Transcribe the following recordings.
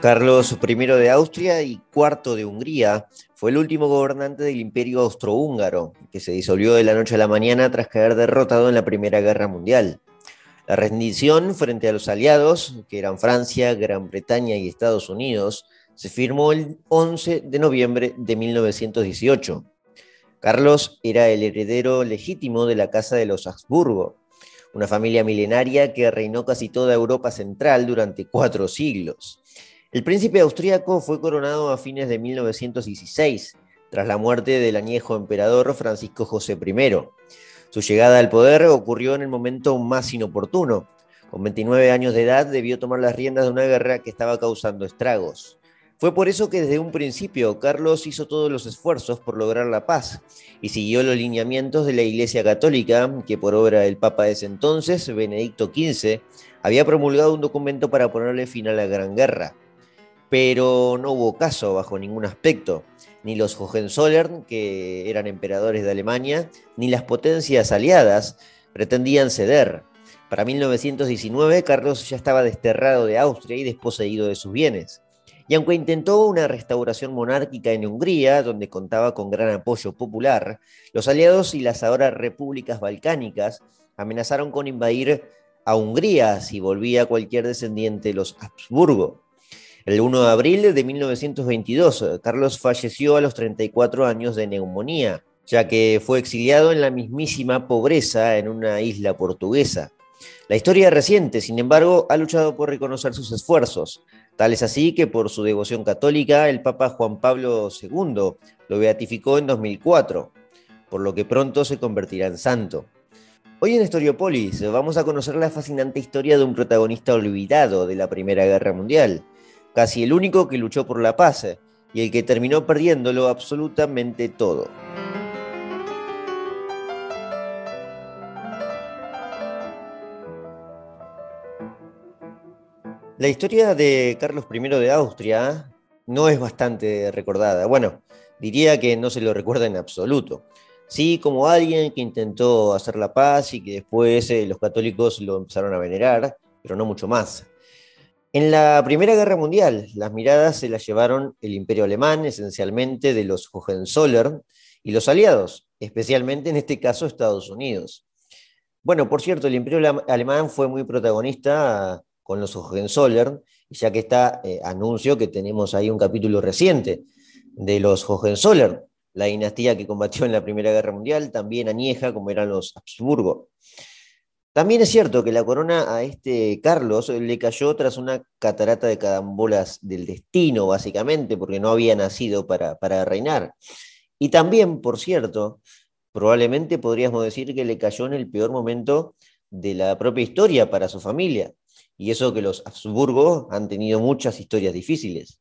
Carlos I de Austria y IV de Hungría fue el último gobernante del Imperio Austrohúngaro, que se disolvió de la noche a la mañana tras caer derrotado en la Primera Guerra Mundial. La rendición frente a los aliados, que eran Francia, Gran Bretaña y Estados Unidos, se firmó el 11 de noviembre de 1918. Carlos era el heredero legítimo de la Casa de los Habsburgo, una familia milenaria que reinó casi toda Europa central durante cuatro siglos. El príncipe austríaco fue coronado a fines de 1916, tras la muerte del añejo emperador Francisco José I. Su llegada al poder ocurrió en el momento más inoportuno. Con 29 años de edad debió tomar las riendas de una guerra que estaba causando estragos. Fue por eso que desde un principio Carlos hizo todos los esfuerzos por lograr la paz y siguió los lineamientos de la Iglesia Católica, que por obra del Papa de ese entonces, Benedicto XV, había promulgado un documento para ponerle fin a la Gran Guerra pero no hubo caso bajo ningún aspecto. Ni los Hohenzollern, que eran emperadores de Alemania, ni las potencias aliadas pretendían ceder. Para 1919, Carlos ya estaba desterrado de Austria y desposeído de sus bienes. Y aunque intentó una restauración monárquica en Hungría, donde contaba con gran apoyo popular, los aliados y las ahora repúblicas balcánicas amenazaron con invadir a Hungría si volvía cualquier descendiente de los Habsburgo. El 1 de abril de 1922, Carlos falleció a los 34 años de neumonía, ya que fue exiliado en la mismísima pobreza en una isla portuguesa. La historia reciente, sin embargo, ha luchado por reconocer sus esfuerzos. Tal es así que por su devoción católica, el Papa Juan Pablo II lo beatificó en 2004, por lo que pronto se convertirá en santo. Hoy en Historiopolis vamos a conocer la fascinante historia de un protagonista olvidado de la Primera Guerra Mundial, casi el único que luchó por la paz y el que terminó perdiéndolo absolutamente todo. La historia de Carlos I de Austria no es bastante recordada. Bueno, diría que no se lo recuerda en absoluto. Sí, como alguien que intentó hacer la paz y que después eh, los católicos lo empezaron a venerar, pero no mucho más. En la Primera Guerra Mundial, las miradas se las llevaron el Imperio Alemán, esencialmente de los Hohenzollern, y los aliados, especialmente en este caso Estados Unidos. Bueno, por cierto, el Imperio Alemán fue muy protagonista con los Hohenzollern, ya que está, eh, anuncio que tenemos ahí un capítulo reciente de los Hohenzollern, la dinastía que combatió en la Primera Guerra Mundial, también añeja como eran los Habsburgo. También es cierto que la corona a este Carlos le cayó tras una catarata de carambolas del destino, básicamente, porque no había nacido para, para reinar. Y también, por cierto, probablemente podríamos decir que le cayó en el peor momento de la propia historia para su familia. Y eso que los Habsburgo han tenido muchas historias difíciles.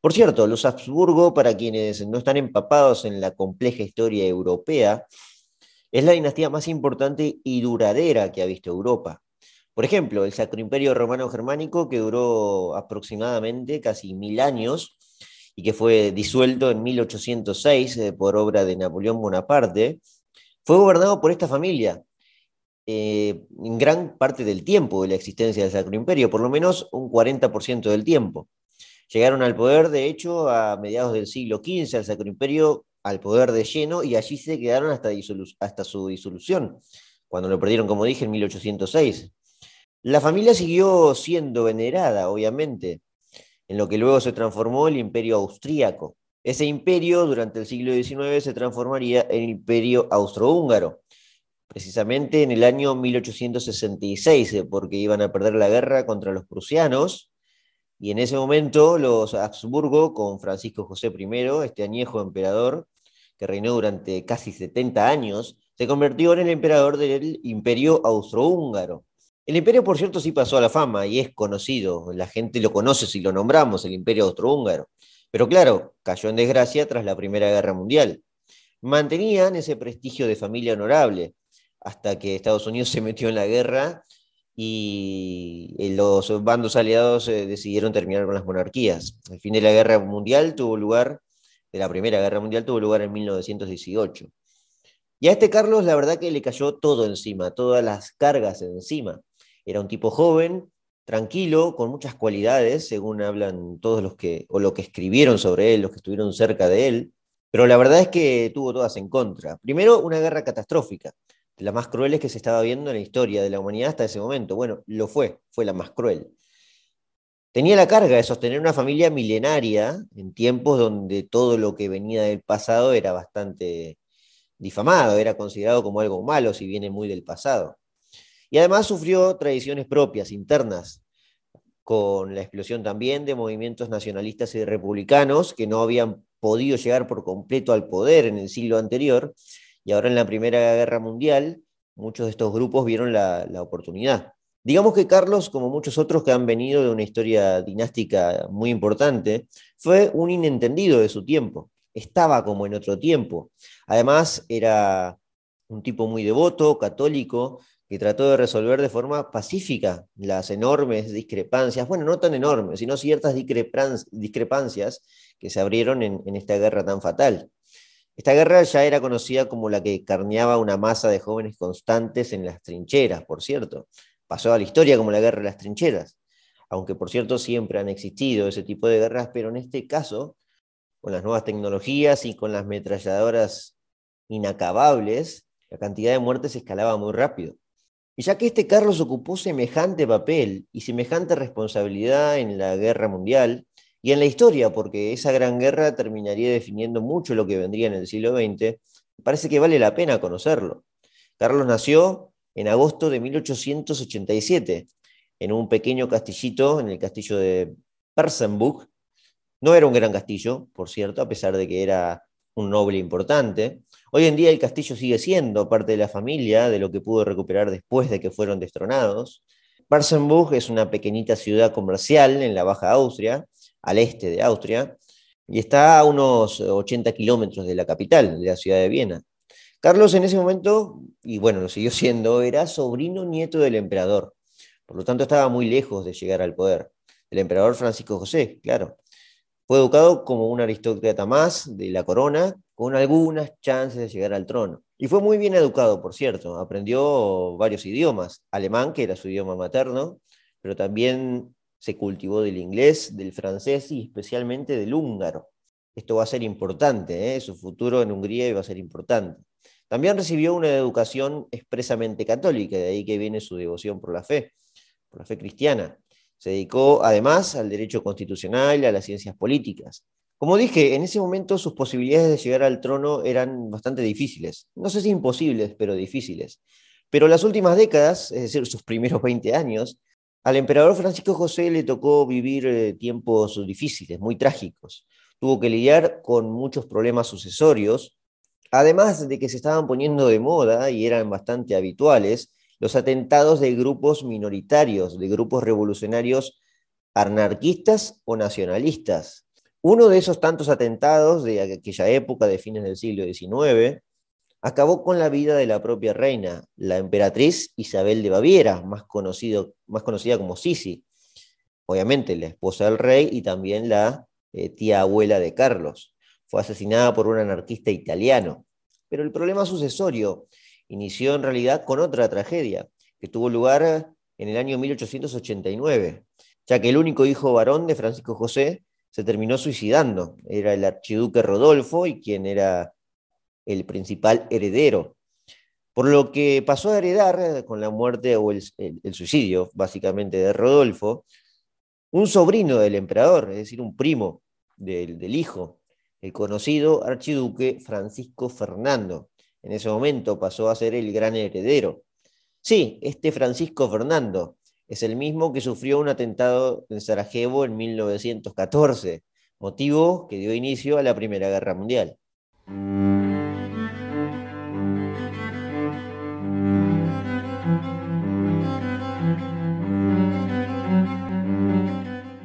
Por cierto, los Habsburgo, para quienes no están empapados en la compleja historia europea, es la dinastía más importante y duradera que ha visto Europa. Por ejemplo, el Sacro Imperio Romano Germánico, que duró aproximadamente casi mil años y que fue disuelto en 1806 eh, por obra de Napoleón Bonaparte, fue gobernado por esta familia eh, en gran parte del tiempo de la existencia del Sacro Imperio, por lo menos un 40% del tiempo. Llegaron al poder, de hecho, a mediados del siglo XV, el Sacro Imperio al poder de lleno y allí se quedaron hasta, hasta su disolución, cuando lo perdieron, como dije, en 1806. La familia siguió siendo venerada, obviamente, en lo que luego se transformó el imperio austríaco. Ese imperio durante el siglo XIX se transformaría en el imperio austrohúngaro, precisamente en el año 1866, eh, porque iban a perder la guerra contra los prusianos, y en ese momento los Habsburgo, con Francisco José I, este añejo emperador, que reinó durante casi 70 años, se convirtió en el emperador del imperio austrohúngaro. El imperio, por cierto, sí pasó a la fama y es conocido, la gente lo conoce si lo nombramos, el imperio austrohúngaro. Pero claro, cayó en desgracia tras la Primera Guerra Mundial. Mantenían ese prestigio de familia honorable hasta que Estados Unidos se metió en la guerra y los bandos aliados eh, decidieron terminar con las monarquías. El fin de la Guerra Mundial tuvo lugar de la Primera Guerra Mundial tuvo lugar en 1918. Y a este Carlos la verdad que le cayó todo encima, todas las cargas encima. Era un tipo joven, tranquilo, con muchas cualidades, según hablan todos los que, o lo que escribieron sobre él, los que estuvieron cerca de él, pero la verdad es que tuvo todas en contra. Primero, una guerra catastrófica, de las más crueles que se estaba viendo en la historia de la humanidad hasta ese momento. Bueno, lo fue, fue la más cruel. Tenía la carga de sostener una familia milenaria en tiempos donde todo lo que venía del pasado era bastante difamado, era considerado como algo malo si viene muy del pasado. Y además sufrió tradiciones propias, internas, con la explosión también de movimientos nacionalistas y republicanos que no habían podido llegar por completo al poder en el siglo anterior, y ahora en la Primera Guerra Mundial muchos de estos grupos vieron la, la oportunidad. Digamos que Carlos, como muchos otros que han venido de una historia dinástica muy importante, fue un inentendido de su tiempo. Estaba como en otro tiempo. Además, era un tipo muy devoto, católico, que trató de resolver de forma pacífica las enormes discrepancias, bueno, no tan enormes, sino ciertas discrepancias que se abrieron en, en esta guerra tan fatal. Esta guerra ya era conocida como la que carneaba una masa de jóvenes constantes en las trincheras, por cierto. Pasó a la historia como la guerra de las trincheras, aunque por cierto siempre han existido ese tipo de guerras, pero en este caso, con las nuevas tecnologías y con las metralladoras inacabables, la cantidad de muertes escalaba muy rápido. Y ya que este Carlos ocupó semejante papel y semejante responsabilidad en la guerra mundial y en la historia, porque esa gran guerra terminaría definiendo mucho lo que vendría en el siglo XX, parece que vale la pena conocerlo. Carlos nació en agosto de 1887 en un pequeño castillito, en el castillo de Persenburg. No era un gran castillo, por cierto, a pesar de que era un noble importante. Hoy en día el castillo sigue siendo parte de la familia, de lo que pudo recuperar después de que fueron destronados. Parsenburg es una pequeñita ciudad comercial en la Baja Austria, al este de Austria, y está a unos 80 kilómetros de la capital, de la ciudad de Viena. Carlos en ese momento, y bueno, lo siguió siendo, era sobrino nieto del emperador, por lo tanto estaba muy lejos de llegar al poder. El emperador Francisco José, claro. Fue educado como un aristócrata más de la corona, con algunas chances de llegar al trono. Y fue muy bien educado, por cierto. Aprendió varios idiomas. Alemán, que era su idioma materno, pero también se cultivó del inglés, del francés y especialmente del húngaro. Esto va a ser importante, ¿eh? su futuro en Hungría va a ser importante. También recibió una educación expresamente católica, de ahí que viene su devoción por la fe, por la fe cristiana. Se dedicó además al derecho constitucional y a las ciencias políticas. Como dije, en ese momento sus posibilidades de llegar al trono eran bastante difíciles. No sé si imposibles, pero difíciles. Pero las últimas décadas, es decir, sus primeros 20 años, al emperador Francisco José le tocó vivir eh, tiempos difíciles, muy trágicos. Tuvo que lidiar con muchos problemas sucesorios, además de que se estaban poniendo de moda y eran bastante habituales los atentados de grupos minoritarios, de grupos revolucionarios anarquistas o nacionalistas. Uno de esos tantos atentados de aquella época, de fines del siglo XIX, acabó con la vida de la propia reina, la emperatriz Isabel de Baviera, más, conocido, más conocida como Sisi, obviamente la esposa del rey y también la eh, tía abuela de Carlos. Fue asesinada por un anarquista italiano. Pero el problema sucesorio inició en realidad con otra tragedia que tuvo lugar en el año 1889, ya que el único hijo varón de Francisco José se terminó suicidando. Era el archiduque Rodolfo y quien era el principal heredero. Por lo que pasó a heredar con la muerte o el, suicidio, básicamente, de Rodolfo, un sobrino del emperador, es decir, un primo del, del hijo, el conocido archiduque Francisco Fernando, en ese momento pasó a ser el gran heredero. Sí, este Francisco Fernando es el mismo que sufrió un atentado en Sarajevo en 1914, motivo que dio inicio a la Primera Guerra Mundial.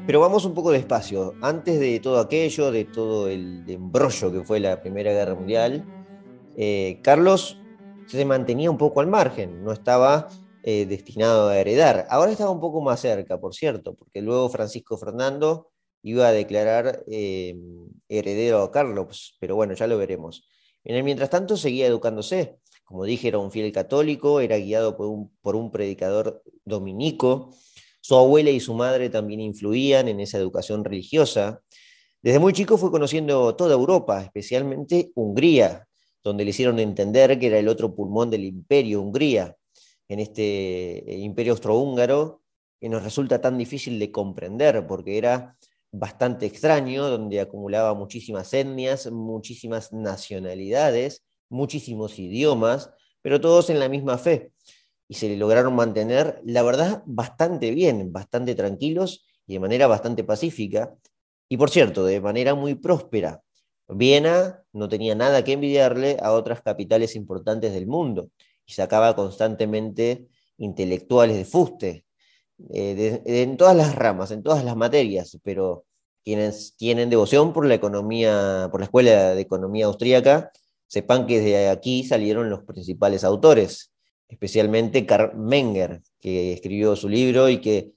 Pero vamos un poco despacio. Antes de todo aquello, de todo el embrollo que fue la Primera Guerra Mundial, eh, Carlos se mantenía un poco al margen, no estaba eh, destinado a heredar. Ahora estaba un poco más cerca, por cierto, porque luego Francisco Fernando iba a declarar eh, heredero a Carlos, pero bueno, ya lo veremos. En el mientras tanto seguía educándose. Como dije, era un fiel católico, era guiado por un, por un predicador dominico. Su abuela y su madre también influían en esa educación religiosa. Desde muy chico fue conociendo toda Europa, especialmente Hungría, donde le hicieron entender que era el otro pulmón del imperio, Hungría, en este eh, imperio austrohúngaro, que nos resulta tan difícil de comprender, porque era bastante extraño, donde acumulaba muchísimas etnias, muchísimas nacionalidades, muchísimos idiomas, pero todos en la misma fe. Y se lograron mantener, la verdad, bastante bien, bastante tranquilos y de manera bastante pacífica. Y por cierto, de manera muy próspera. Viena no tenía nada que envidiarle a otras capitales importantes del mundo y sacaba constantemente intelectuales de fuste, eh, en todas las ramas, en todas las materias, pero quienes tienen devoción por la economía, por la Escuela de Economía Austríaca, sepan que de aquí salieron los principales autores, especialmente Karl Menger, que escribió su libro y que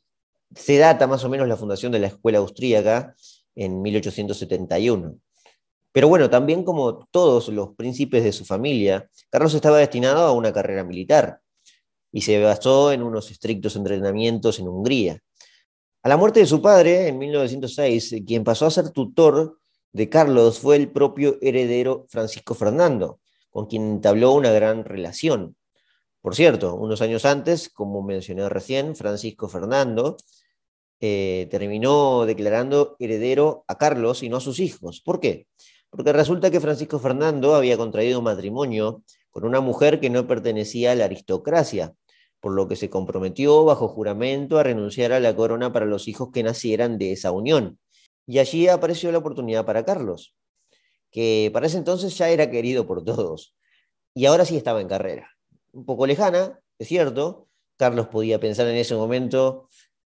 se data más o menos la fundación de la Escuela Austríaca en 1871. Pero bueno, también como todos los príncipes de su familia, Carlos estaba destinado a una carrera militar y se basó en unos estrictos entrenamientos en Hungría. A la muerte de su padre, en 1906, quien pasó a ser tutor de Carlos fue el propio heredero Francisco Fernando, con quien entabló una gran relación. Por cierto, unos años antes, como mencioné recién, Francisco Fernando eh, terminó declarando heredero a Carlos y no a sus hijos. ¿Por qué? porque resulta que Francisco Fernando había contraído matrimonio con una mujer que no pertenecía a la aristocracia, por lo que se comprometió bajo juramento a renunciar a la corona para los hijos que nacieran de esa unión. Y allí apareció la oportunidad para Carlos, que para ese entonces ya era querido por todos, y ahora sí estaba en carrera. Un poco lejana, es cierto, Carlos podía pensar en ese momento,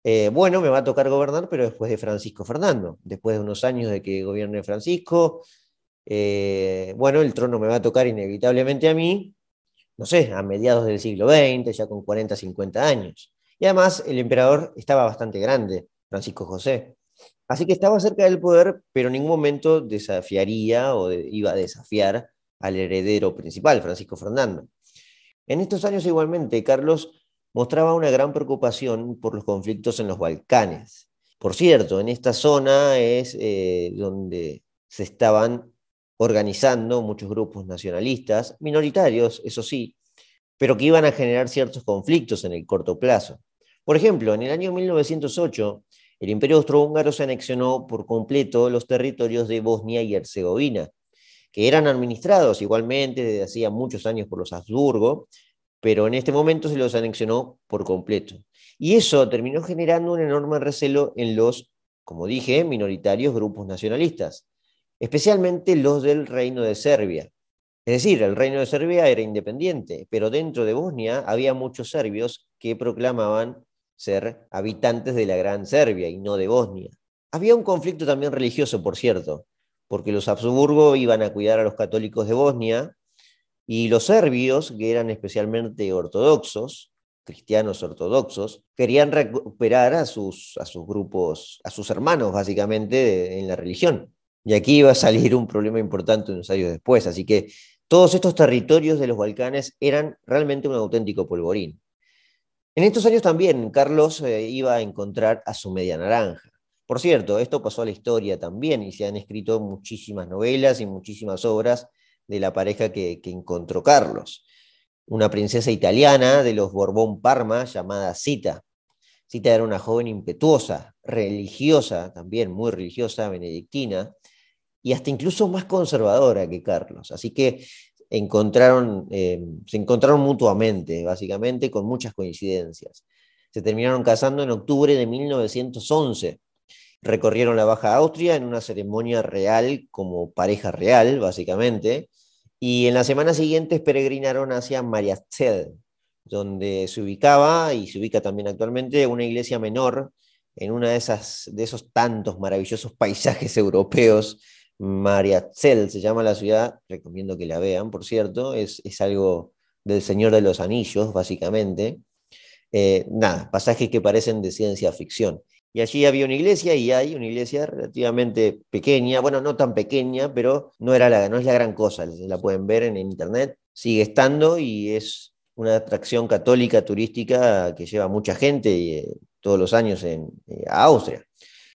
eh, bueno, me va a tocar gobernar, pero después de Francisco Fernando, después de unos años de que gobierne Francisco, eh, bueno, el trono me va a tocar inevitablemente a mí, no sé, a mediados del siglo XX, ya con 40, 50 años. Y además el emperador estaba bastante grande, Francisco José. Así que estaba cerca del poder, pero en ningún momento desafiaría o iba a desafiar al heredero principal, Francisco Fernando. En estos años igualmente, Carlos mostraba una gran preocupación por los conflictos en los Balcanes. Por cierto, en esta zona es eh, donde se estaban organizando muchos grupos nacionalistas, minoritarios, eso sí, pero que iban a generar ciertos conflictos en el corto plazo. Por ejemplo, en el año 1908, el Imperio Austrohúngaro se anexionó por completo los territorios de Bosnia y Herzegovina, que eran administrados igualmente desde hacía muchos años por los Habsburgo, pero en este momento se los anexionó por completo. Y eso terminó generando un enorme recelo en los, como dije, minoritarios grupos nacionalistas, especialmente los del Reino de Serbia. Es decir, el Reino de Serbia era independiente, pero dentro de Bosnia había muchos serbios que proclamaban ser habitantes de la Gran Serbia y no de Bosnia. Había un conflicto también religioso, por cierto, porque los Habsburgo iban a cuidar a los católicos de Bosnia y los serbios, que eran especialmente ortodoxos, cristianos ortodoxos, querían recuperar a sus, grupos, a sus hermanos básicamente en la religión. Y aquí iba a salir un problema importante unos años después. Así que todos estos territorios de los Balcanes eran realmente un auténtico polvorín. En estos años también Carlos eh, iba a encontrar a su media naranja. Por cierto, esto pasó a la historia también y se han escrito muchísimas novelas y muchísimas obras de la pareja que, encontró Carlos. Una princesa italiana de los Borbón Parma llamada Cita. Cita era una joven impetuosa, religiosa, también muy religiosa, benedictina, y hasta incluso más conservadora que Carlos. Así que eh, se encontraron mutuamente, básicamente, con muchas coincidencias. Se terminaron casando en octubre de 1911. Recorrieron la Baja Austria en una ceremonia real como pareja real, básicamente, y en las semanas siguientes peregrinaron hacia Mariazell, donde se ubicaba y se ubica también actualmente una iglesia menor en una de, de esos tantos maravillosos paisajes europeos Mariazell se llama la ciudad, recomiendo que la vean, por cierto, es, algo del Señor de los Anillos, básicamente. Eh, nada, pasajes que parecen de ciencia ficción. Y allí había una iglesia y hay una iglesia relativamente pequeña, bueno, no tan pequeña, pero no, era la, no es la gran cosa, la pueden ver en internet, sigue estando y es una atracción católica turística que lleva mucha gente eh, todos los años en, eh, a Austria.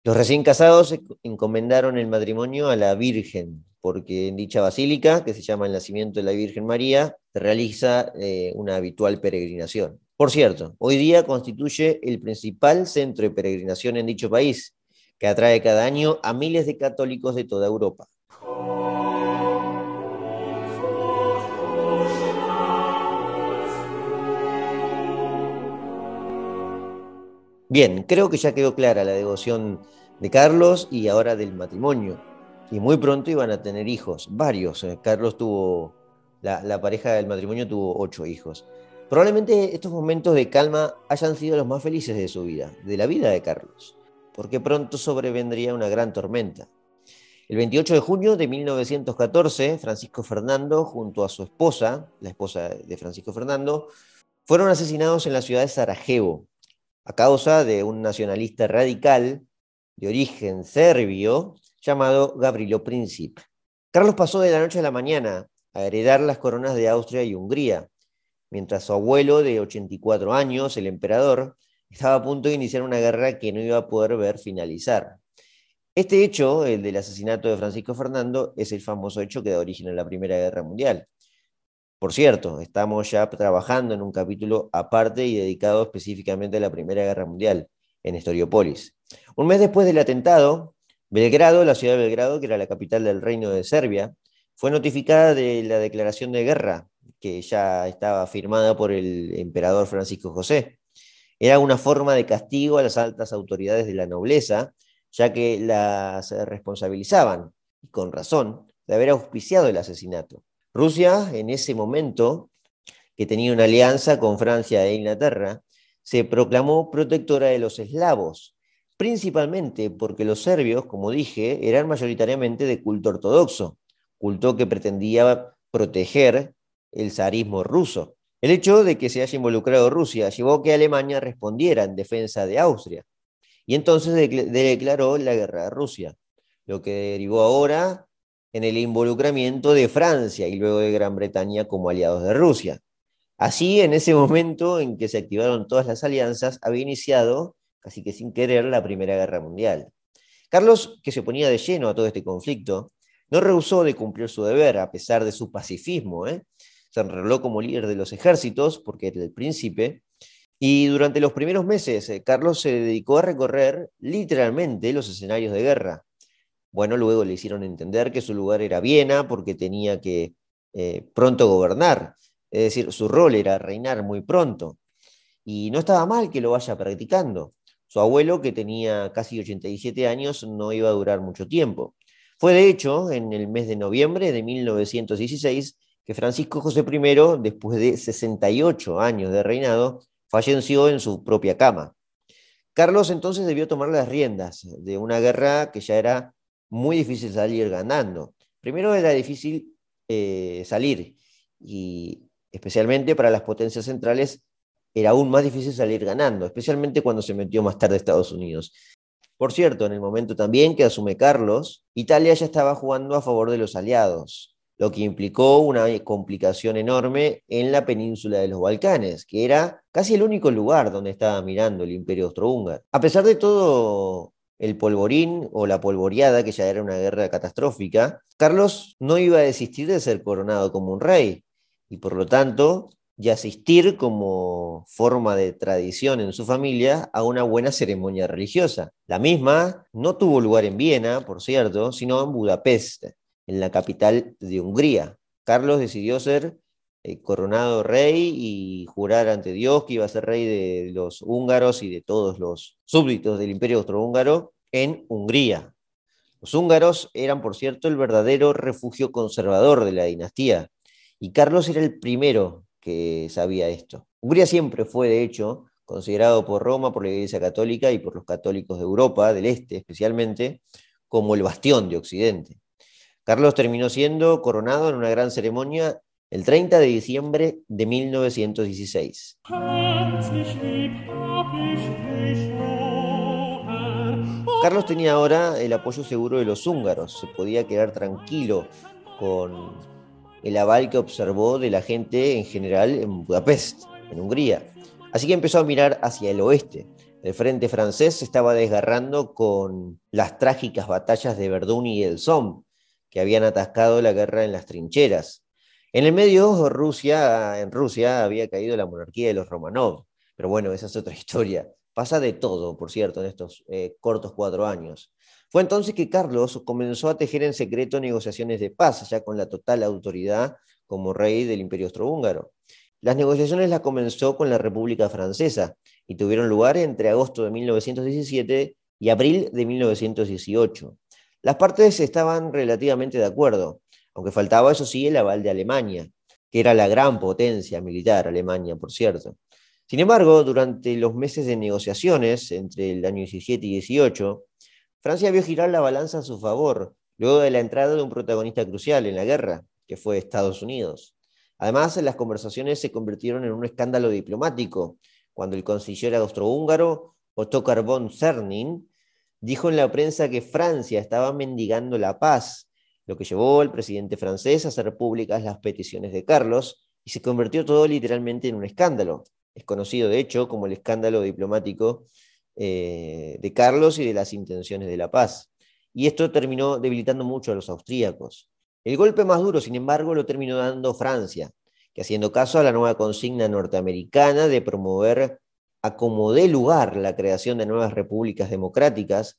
Los recién casados encomendaron el matrimonio a la Virgen, porque en dicha basílica, que se llama el Nacimiento de la Virgen María, se realiza eh, una habitual peregrinación. Por cierto, hoy día constituye el principal centro de peregrinación en dicho país, que atrae cada año a miles de católicos de toda Europa. Bien, creo que ya quedó clara la devoción de Carlos y ahora del matrimonio. Y muy pronto iban a tener hijos, varios. Eh, Carlos tuvo, la, la pareja del matrimonio tuvo ocho hijos. Probablemente estos momentos de calma hayan sido los más felices de su vida, de la vida de Carlos, porque pronto sobrevendría una gran tormenta. El 28 de junio de 1914, Francisco Fernando, junto a su esposa, la esposa de Francisco Fernando, fueron asesinados en la ciudad de Sarajevo, a causa de un nacionalista radical de origen serbio llamado Gavrilo Princip. Carlos pasó de la noche a la mañana a heredar las coronas de Austria y Hungría, mientras su abuelo de 84 años, el emperador, estaba a punto de iniciar una guerra que no iba a poder ver finalizar. Este hecho, el del asesinato de Francisco Fernando, es el famoso hecho que da origen a la Primera Guerra Mundial. Por cierto, estamos ya trabajando en un capítulo aparte y dedicado específicamente a la Primera Guerra Mundial, en Historiopolis. Un mes después del atentado, Belgrado, la ciudad de Belgrado, que era la capital del Reino de Serbia, fue notificada de la declaración de guerra que ya estaba firmada por el emperador Francisco José. Era una forma de castigo a las altas autoridades de la nobleza, ya que las responsabilizaban, y con razón, de haber auspiciado el asesinato. Rusia, en ese momento, que tenía una alianza con Francia e Inglaterra, se proclamó protectora de los eslavos, principalmente porque los serbios, como dije, eran mayoritariamente de culto ortodoxo, culto que pretendía proteger el zarismo ruso. El hecho de que se haya involucrado Rusia llevó a que Alemania respondiera en defensa de Austria y entonces declaró la guerra a Rusia, lo que derivó ahora en el involucramiento de Francia y luego de Gran Bretaña como aliados de Rusia. Así, en ese momento en que se activaron todas las alianzas, había iniciado, casi que sin querer, la Primera Guerra Mundial. Carlos, que se ponía de lleno a todo este conflicto, no rehusó de cumplir su deber, a pesar de su pacifismo. ¿eh? Se enroló como líder de los ejércitos, porque era el príncipe, y durante los primeros meses, eh, Carlos se dedicó a recorrer literalmente los escenarios de guerra. Bueno, luego le hicieron entender que su lugar era Viena porque tenía que eh, pronto gobernar. Es decir, su rol era reinar muy pronto. Y no estaba mal que lo vaya practicando. Su abuelo, que tenía casi 87 años, no iba a durar mucho tiempo. Fue de hecho en el mes de noviembre de 1916 que Francisco José I, después de 68 años de reinado, falleció en su propia cama. Carlos entonces debió tomar las riendas de una guerra que ya era muy difícil salir ganando. Primero era difícil eh, salir y especialmente para las potencias centrales era aún más difícil salir ganando, especialmente cuando se metió más tarde Estados Unidos. Por cierto, en el momento también que asume Carlos, Italia ya estaba jugando a favor de los aliados, lo que implicó una complicación enorme en la península de los Balcanes, que era casi el único lugar donde estaba mirando el imperio austrohúngaro. A pesar de todo el polvorín o la polvoreada, que ya era una guerra catastrófica, Carlos no iba a desistir de ser coronado como un rey y por lo tanto y asistir como forma de tradición en su familia a una buena ceremonia religiosa. La misma no tuvo lugar en Viena, por cierto, sino en Budapest, en la capital de Hungría. Carlos decidió ser eh, coronado rey y jurar ante Dios que iba a ser rey de los húngaros y de todos los súbditos del imperio austrohúngaro en Hungría. Los húngaros eran, por cierto, el verdadero refugio conservador de la dinastía, y Carlos era el primero que sabía esto. Hungría siempre fue, de hecho, considerado por Roma, por la Iglesia Católica y por los católicos de Europa, del Este especialmente, como el bastión de Occidente. Carlos terminó siendo coronado en una gran ceremonia el 30 de diciembre de 1916. Carlos tenía ahora el apoyo seguro de los húngaros, se podía quedar tranquilo con el aval que observó de la gente en general en Budapest, en Hungría. Así que empezó a mirar hacia el oeste, El frente francés se estaba desgarrando con las trágicas batallas de Verdún y el Somme, que habían atascado la guerra en las trincheras. En el medio, Rusia, en Rusia había caído la monarquía de los Romanov, pero bueno, esa es otra historia. Pasa de todo, por cierto, en estos eh, cortos cuatro años. Fue entonces que Carlos comenzó a tejer en secreto negociaciones de paz, ya con la total autoridad como rey del Imperio Austrohúngaro. Las negociaciones las comenzó con la República Francesa y tuvieron lugar entre agosto de 1917 y abril de 1918. Las partes estaban relativamente de acuerdo, aunque faltaba, eso sí, el aval de Alemania, que era la gran potencia militar, Alemania, por cierto. Sin embargo, durante los meses de negociaciones, entre el año 17 y 18, Francia vio girar la balanza a su favor, luego de la entrada de un protagonista crucial en la guerra, que fue Estados Unidos. Además, las conversaciones se convirtieron en un escándalo diplomático, cuando el canciller austrohúngaro Ottokar von Cernin dijo en la prensa que Francia estaba mendigando la paz, lo que llevó al presidente francés a hacer públicas las peticiones de Carlos y se convirtió todo literalmente en un escándalo. Es conocido, de hecho, como el escándalo diplomático eh, de Carlos y de las intenciones de la paz. Y esto terminó debilitando mucho a los austríacos. El golpe más duro, sin embargo, lo terminó dando Francia, que haciendo caso a la nueva consigna norteamericana de promover a como dé lugar la creación de nuevas repúblicas democráticas,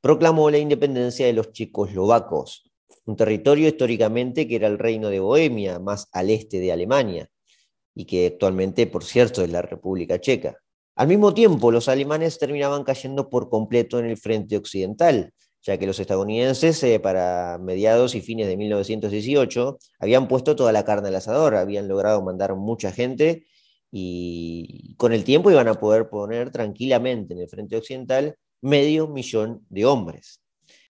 proclamó la independencia de los checoslovacos, un territorio históricamente que era el reino de Bohemia, más al este de Alemania, y que actualmente, por cierto, es la República Checa. Al mismo tiempo, los alemanes terminaban cayendo por completo en el frente occidental, ya que los estadounidenses, eh, para mediados y fines de 1918, habían puesto toda la carne al asador, habían logrado mandar mucha gente y con el tiempo iban a poder poner tranquilamente en el frente occidental medio millón de hombres.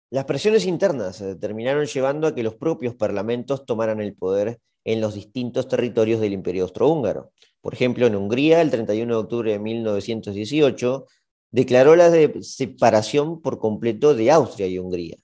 Las presiones internas terminaron llevando a que los propios parlamentos tomaran el poder en los distintos territorios del Imperio Austrohúngaro. Por ejemplo, en Hungría, el 31 de octubre de 1918, declaró la separación por completo de Austria y Hungría.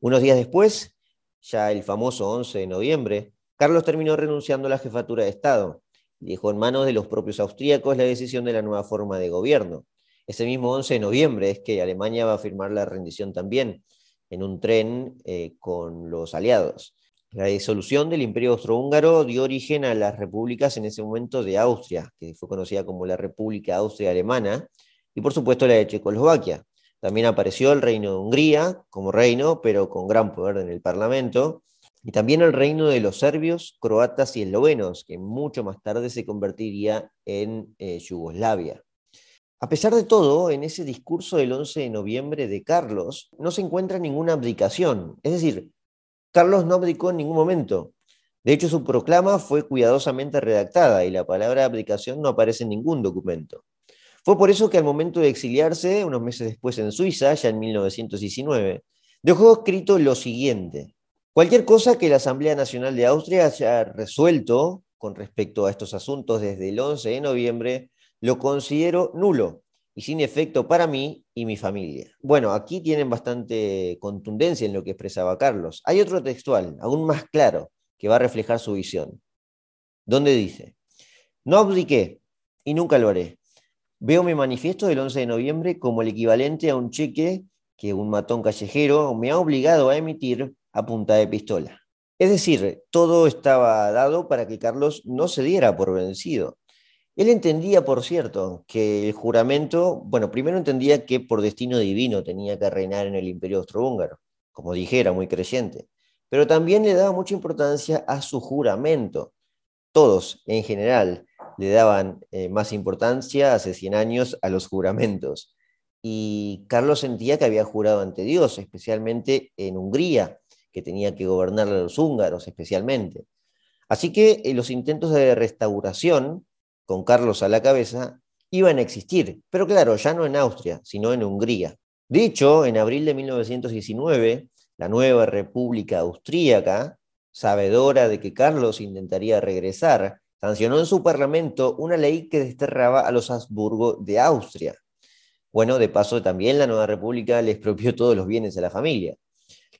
Unos días después, ya el famoso 11 de noviembre, Carlos terminó renunciando a la jefatura de Estado dejó en manos de los propios austríacos la decisión de la nueva forma de gobierno. Ese mismo 11 de noviembre es que Alemania va a firmar la rendición también en un tren eh, con los aliados. La disolución del Imperio Austrohúngaro dio origen a las repúblicas en ese momento de Austria, que fue conocida como la República Austria-Alemana, y por supuesto la de Checoslovaquia. También apareció el Reino de Hungría como reino, pero con gran poder en el Parlamento, y también el reino de los serbios, croatas y eslovenos, que mucho más tarde se convertiría en eh, Yugoslavia. A pesar de todo, en ese discurso del 11 de noviembre de Carlos no se encuentra ninguna abdicación, es decir, Carlos no abdicó en ningún momento. De hecho, su proclama fue cuidadosamente redactada y la palabra abdicación no aparece en ningún documento. Fue por eso que al momento de exiliarse, unos meses después en Suiza, ya en 1919, dejó escrito lo siguiente. Cualquier cosa que la Asamblea Nacional de Austria haya resuelto con respecto a estos asuntos desde el 11 de noviembre, lo considero nulo y sin efecto para mí y mi familia. Bueno, aquí tienen bastante contundencia en lo que expresaba Carlos. Hay otro textual, aún más claro, que va a reflejar su visión, donde dice, no abdiqué y nunca lo haré. Veo mi manifiesto del 11 de noviembre como el equivalente a un cheque que un matón callejero me ha obligado a emitir a punta de pistola. Es decir, todo estaba dado para que Carlos no se diera por vencido. Él entendía, por cierto, que el juramento, bueno, primero entendía que por destino divino tenía que reinar en el imperio austrohúngaro, como dijera, muy creyente, pero también le daba mucha importancia a su juramento. Todos, en general, le daban eh, más importancia hace 100 años a los juramentos. Y Carlos sentía que había jurado ante Dios, especialmente en Hungría, que tenía que gobernar a los húngaros especialmente. Así que eh, los intentos de restauración con Carlos a la cabeza, iban a existir, pero claro, ya no en Austria, sino en Hungría. De hecho, en abril de 1919, la nueva República Austríaca, sabedora de que Carlos intentaría regresar, sancionó en su parlamento una ley que desterraba a los Habsburgo de Austria. Bueno, de paso también la nueva república les expropió todos los bienes a la familia.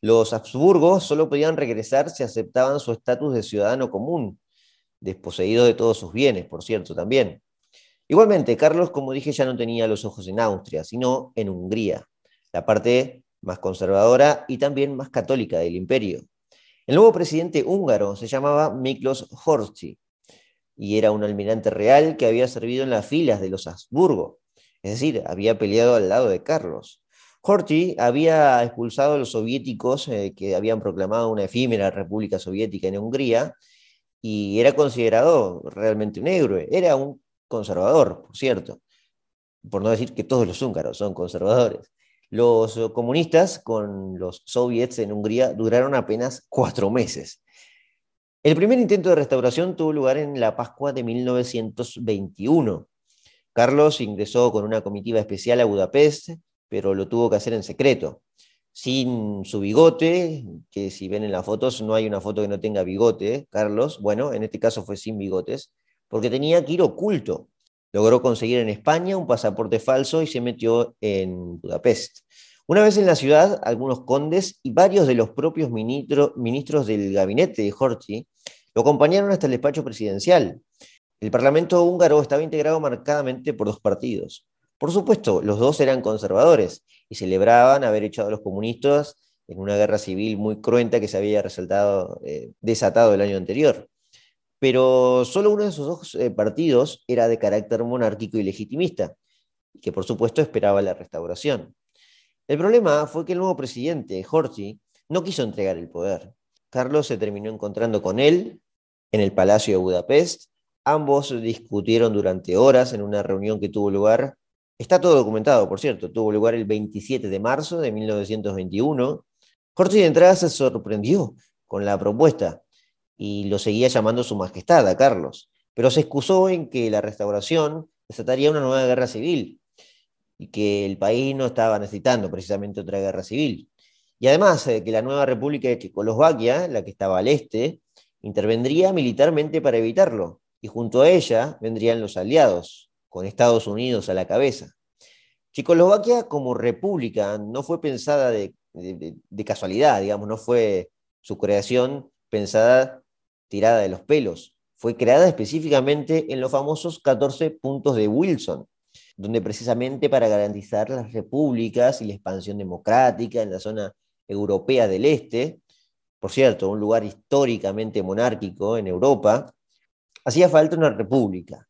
Los Habsburgo solo podían regresar si aceptaban su estatus de ciudadano común, desposeído de todos sus bienes, por cierto, también. Igualmente, Carlos, como dije, ya no tenía los ojos en Austria, sino en Hungría, la parte más conservadora y también más católica del imperio. El nuevo presidente húngaro se llamaba Miklos Horthy y era un almirante real que había servido en las filas de los Habsburgo, es decir, había peleado al lado de Carlos. Horthy había expulsado a los soviéticos eh, que habían proclamado una efímera república soviética en Hungría y era considerado realmente un héroe. Era un conservador, por cierto, por no decir que todos los húngaros son conservadores. Los comunistas con los soviets en Hungría duraron apenas cuatro meses. El primer intento de restauración tuvo lugar en la Pascua de 1921. Carlos ingresó con una comitiva especial a Budapest, pero lo tuvo que hacer en secreto, sin su bigote, que si ven en las fotos no hay una foto que no tenga bigote, Carlos, bueno, en este caso fue sin bigotes, porque tenía que ir oculto. Logró conseguir en España un pasaporte falso y se metió en Budapest. Una vez en la ciudad, algunos condes y varios de los propios ministros del gabinete de Horthy lo acompañaron hasta el despacho presidencial. El Parlamento húngaro estaba integrado marcadamente por dos partidos. Por supuesto, los dos eran conservadores y celebraban haber echado a los comunistas en una guerra civil muy cruenta que se había resaltado, eh, desatado el año anterior pero solo uno de esos dos eh, partidos era de carácter monárquico y legitimista, que por supuesto esperaba la restauración. El problema fue que el nuevo presidente, Horthy, no quiso entregar el poder. Carlos se terminó encontrando con él en el Palacio de Budapest. Ambos discutieron durante horas en una reunión que tuvo lugar, está todo documentado, por cierto, tuvo lugar el 27 de marzo de 1921. Horthy de entrada se sorprendió con la propuesta, y lo seguía llamando Su Majestad a Carlos, pero se excusó en que la restauración desataría una nueva guerra civil y que el país no estaba necesitando precisamente otra guerra civil. Y además eh, que la nueva República de Checoslovaquia, la que estaba al este, intervendría militarmente para evitarlo, y junto a ella vendrían los aliados, con Estados Unidos a la cabeza. Checoslovaquia como república no fue pensada de, casualidad, digamos, no fue su creación pensada tirada de los pelos. Fue creada específicamente en los famosos 14 puntos de Wilson, donde precisamente para garantizar las repúblicas y la expansión democrática en la zona europea del Este, por cierto, un lugar históricamente monárquico en Europa, hacía falta una república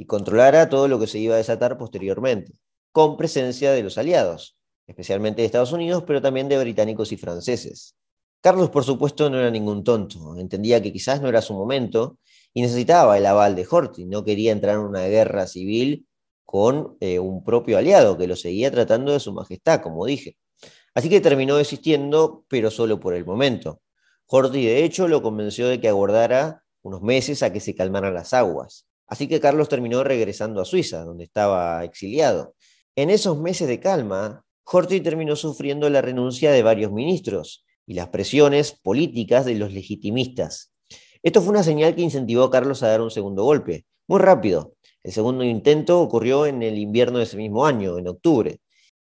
que controlara todo lo que se iba a desatar posteriormente, con presencia de los aliados, especialmente de Estados Unidos, pero también de británicos y franceses. Carlos, por supuesto, no era ningún tonto, entendía que quizás no era su momento y necesitaba el aval de Horthy, no quería entrar en una guerra civil con eh, un propio aliado que lo seguía tratando de su majestad, como dije. Así que terminó desistiendo, pero solo por el momento. Horthy, de hecho, lo convenció de que aguardara unos meses a que se calmaran las aguas. Así que Carlos terminó regresando a Suiza, donde estaba exiliado. En esos meses de calma, Horthy terminó sufriendo la renuncia de varios ministros, y las presiones políticas de los legitimistas. Esto fue una señal que incentivó a Carlos a dar un segundo golpe, muy rápido. El segundo intento ocurrió en el invierno de ese mismo año, en octubre,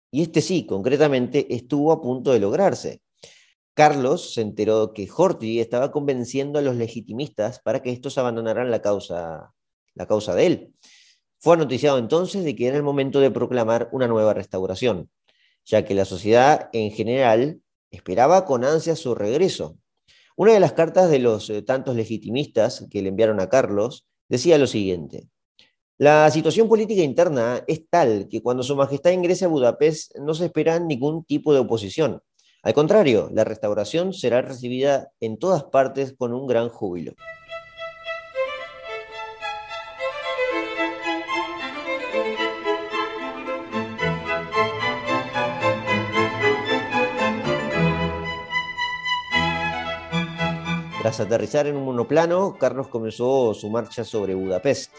y este sí, concretamente, estuvo a punto de lograrse. Carlos se enteró que Horthy estaba convenciendo a los legitimistas para que estos abandonaran la causa, la causa de él. Fue noticiado entonces de que era el momento de proclamar una nueva restauración, ya que la sociedad en general esperaba con ansia su regreso. Una de las cartas de los eh, tantos legitimistas que le enviaron a Carlos decía lo siguiente. La situación política interna es tal que cuando Su Majestad ingrese a Budapest no se espera ningún tipo de oposición. Al contrario, la restauración será recibida en todas partes con un gran júbilo. Tras aterrizar en un monoplano, Carlos comenzó su marcha sobre Budapest,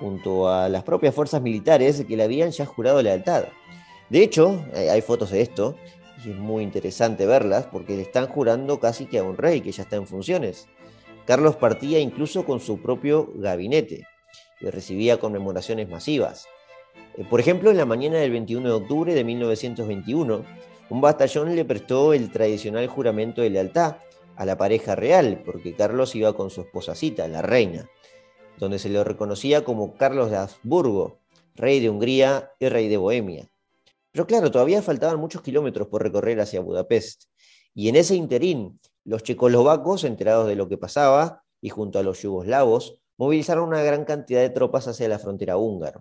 junto a las propias fuerzas militares que le habían ya jurado lealtad. De hecho, hay fotos de esto, y es muy interesante verlas, porque le están jurando casi que a un rey que ya está en funciones. Carlos partía incluso con su propio gabinete y recibía conmemoraciones masivas. Eh, por ejemplo, en la mañana del 21 de octubre de 1921, un batallón le prestó el tradicional juramento de lealtad a la pareja real, porque Carlos iba con su esposacita, la reina, donde se le reconocía como Carlos de Habsburgo, rey de Hungría y rey de Bohemia. Pero claro, todavía faltaban muchos kilómetros por recorrer hacia Budapest. Y en ese interín, los checoslovacos, enterados de lo que pasaba, y junto a los yugoslavos, movilizaron una gran cantidad de tropas hacia la frontera húngara.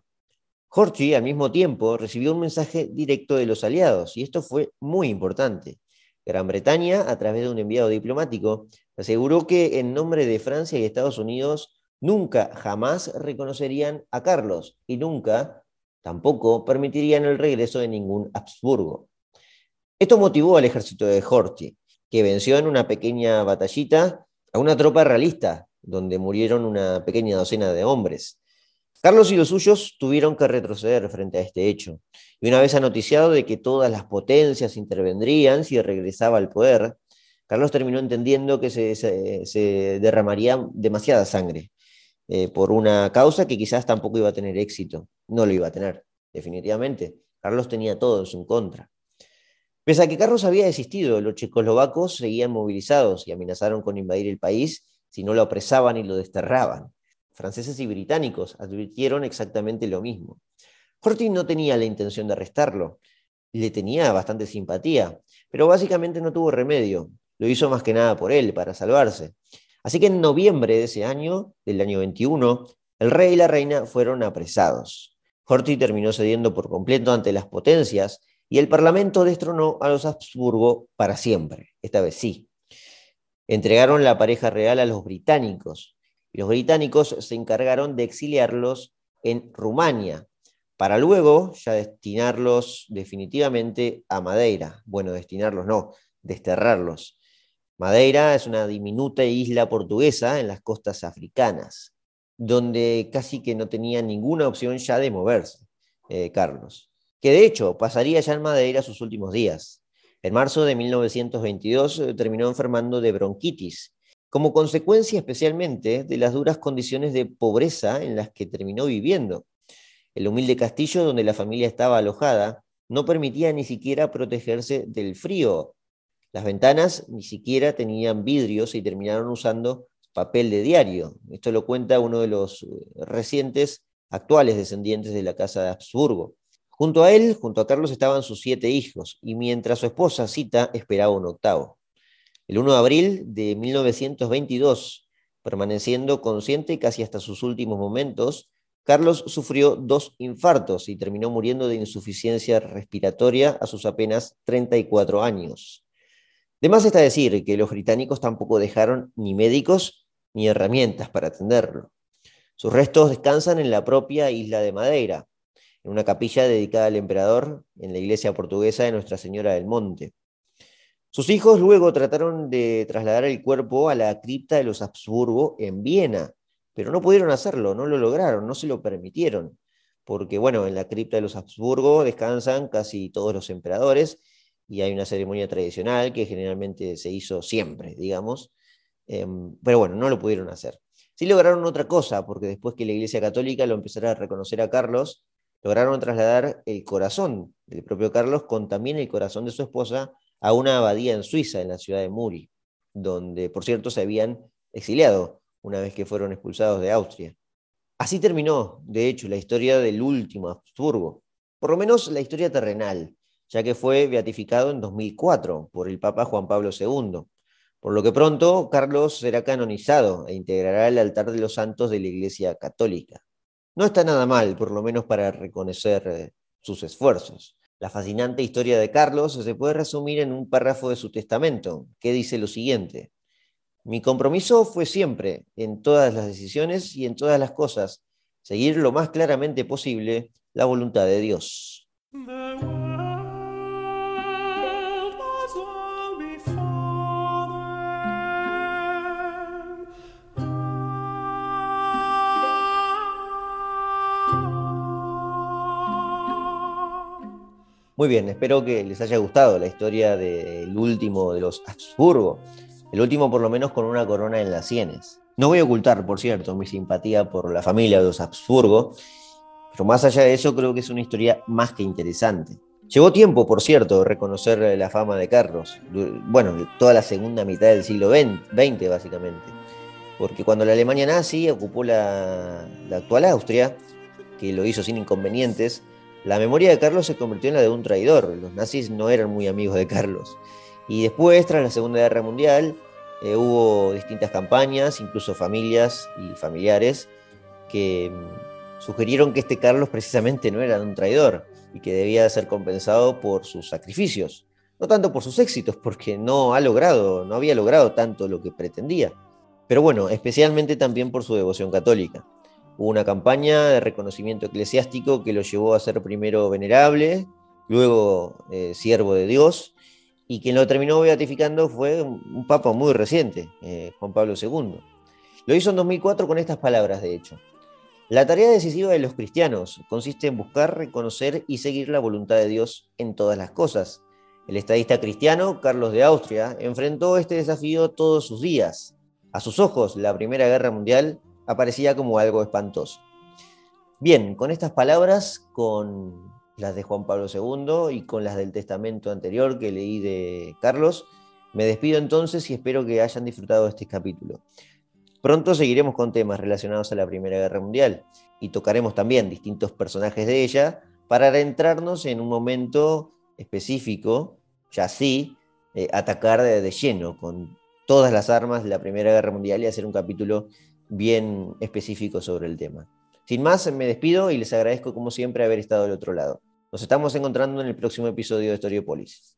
Horthy, al mismo tiempo, recibió un mensaje directo de los aliados, y esto fue muy importante. Gran Bretaña, a través de un enviado diplomático, aseguró que en nombre de Francia y Estados Unidos nunca, jamás reconocerían a Carlos y nunca, tampoco, permitirían el regreso de ningún Habsburgo. Esto motivó al ejército de Horthy, que venció en una pequeña batallita a una tropa realista, donde murieron una pequeña docena de hombres. Carlos y los suyos tuvieron que retroceder frente a este hecho, y una vez anoticiado de que todas las potencias intervendrían si regresaba al poder, Carlos terminó entendiendo que se, derramaría demasiada sangre eh, por una causa que quizás tampoco iba a tener éxito. No lo iba a tener, definitivamente. Carlos tenía todo en su contra. Pese a que Carlos había desistido, los checoslovacos seguían movilizados y amenazaron con invadir el país si no lo apresaban y lo desterraban. Franceses y británicos advirtieron exactamente lo mismo. Horthy no tenía la intención de arrestarlo, le tenía bastante simpatía, pero básicamente no tuvo remedio. Lo hizo más que nada por él, para salvarse. Así que en noviembre de ese año, del año 21, el rey y la reina fueron apresados. Horthy terminó cediendo por completo ante las potencias y el Parlamento destronó a los Habsburgo para siempre, esta vez sí. Entregaron la pareja real a los británicos los británicos se encargaron de exiliarlos en Rumania, para luego ya destinarlos definitivamente a Madeira. Bueno, destinarlos no, desterrarlos. Madeira es una diminuta isla portuguesa en las costas africanas, donde casi que no tenía ninguna opción ya de moverse, eh, Carlos que de hecho pasaría ya en Madeira sus últimos días. En marzo de 1922 eh, terminó enfermando de bronquitis, como consecuencia especialmente de las duras condiciones de pobreza en las que terminó viviendo. El humilde castillo donde la familia estaba alojada no permitía ni siquiera protegerse del frío. Las ventanas ni siquiera tenían vidrios y terminaron usando papel de diario. Esto lo cuenta uno de los eh, recientes actuales descendientes de la Casa de Habsburgo. Junto a él, junto a Carlos, estaban sus siete hijos, y mientras su esposa Cita esperaba un octavo. El 1 de abril de 1922, permaneciendo consciente casi hasta sus últimos momentos, Carlos sufrió dos infartos y terminó muriendo de insuficiencia respiratoria a sus apenas 34 años. De más está decir que los británicos tampoco dejaron ni médicos ni herramientas para atenderlo. Sus restos descansan en la propia isla de Madeira, en una capilla dedicada al emperador en la iglesia portuguesa de Nuestra Señora del Monte. Sus hijos luego trataron de trasladar el cuerpo a la cripta de los Habsburgo en Viena, pero no pudieron hacerlo, no lo lograron, no se lo permitieron, porque bueno, en la cripta de los Habsburgo descansan casi todos los emperadores y hay una ceremonia tradicional que generalmente se hizo siempre, digamos, em, pero bueno, no lo pudieron hacer. Sí lograron otra cosa, porque después que la Iglesia Católica lo empezara a reconocer a Carlos, lograron trasladar el corazón del propio Carlos con también el corazón de su esposa a una abadía en Suiza, en la ciudad de Muri, donde, por cierto, se habían exiliado una vez que fueron expulsados de Austria. Así terminó, de hecho, la historia del último Habsburgo, por lo menos la historia terrenal, ya que fue beatificado en 2004 por el Papa Juan Pablo II. Por lo que pronto Carlos será canonizado e integrará el altar de los santos de la Iglesia Católica. No está nada mal, por lo menos para reconocer eh, sus esfuerzos. La fascinante historia de Carlos se puede resumir en un párrafo de su testamento, que dice lo siguiente. Mi compromiso fue siempre, en todas las decisiones y en todas las cosas, seguir lo más claramente posible la voluntad de Dios. Muy bien, espero que les haya gustado la historia del último de los Habsburgo, el último por lo menos con una corona en las sienes. No voy a ocultar, por cierto, mi simpatía por la familia de los Habsburgo, pero más allá de eso creo que es una historia más que interesante. Llevó tiempo, por cierto, reconocer la fama de Carlos, bueno, toda la segunda mitad del siglo XX, básicamente, porque cuando la Alemania nazi ocupó la, la actual Austria, que lo hizo sin inconvenientes, la memoria de Carlos se convirtió en la de un traidor. Los nazis no eran muy amigos de Carlos. Y después, tras la Segunda Guerra Mundial, eh, hubo distintas campañas, incluso familias y familiares, que mm, sugirieron que este Carlos precisamente no era un traidor y que debía ser compensado por sus sacrificios. No tanto por sus éxitos, porque no ha logrado, no había logrado tanto lo que pretendía, pero bueno, especialmente también por su devoción católica. Hubo una campaña de reconocimiento eclesiástico que lo llevó a ser primero venerable, luego eh, siervo de Dios, y quien lo terminó beatificando fue un papa muy reciente, eh, Juan Pablo II. Lo hizo en 2004 con estas palabras, de hecho. La tarea decisiva de los cristianos consiste en buscar, reconocer y seguir la voluntad de Dios en todas las cosas. El estadista cristiano Carlos de Austria enfrentó este desafío todos sus días. A sus ojos, la Primera Guerra Mundial aparecía como algo espantoso. Bien, con estas palabras, con las de Juan Pablo II y con las del testamento anterior que leí de Carlos, me despido entonces y espero que hayan disfrutado de este capítulo. Pronto seguiremos con temas relacionados a la Primera Guerra Mundial y tocaremos también distintos personajes de ella para adentrarnos en un momento específico, ya sí, eh, atacar de lleno con todas las armas de la Primera Guerra Mundial y hacer un capítulo bien específico sobre el tema. Sin más, me despido y les agradezco como siempre haber estado del otro lado. Nos estamos encontrando en el próximo episodio de Historiopolis.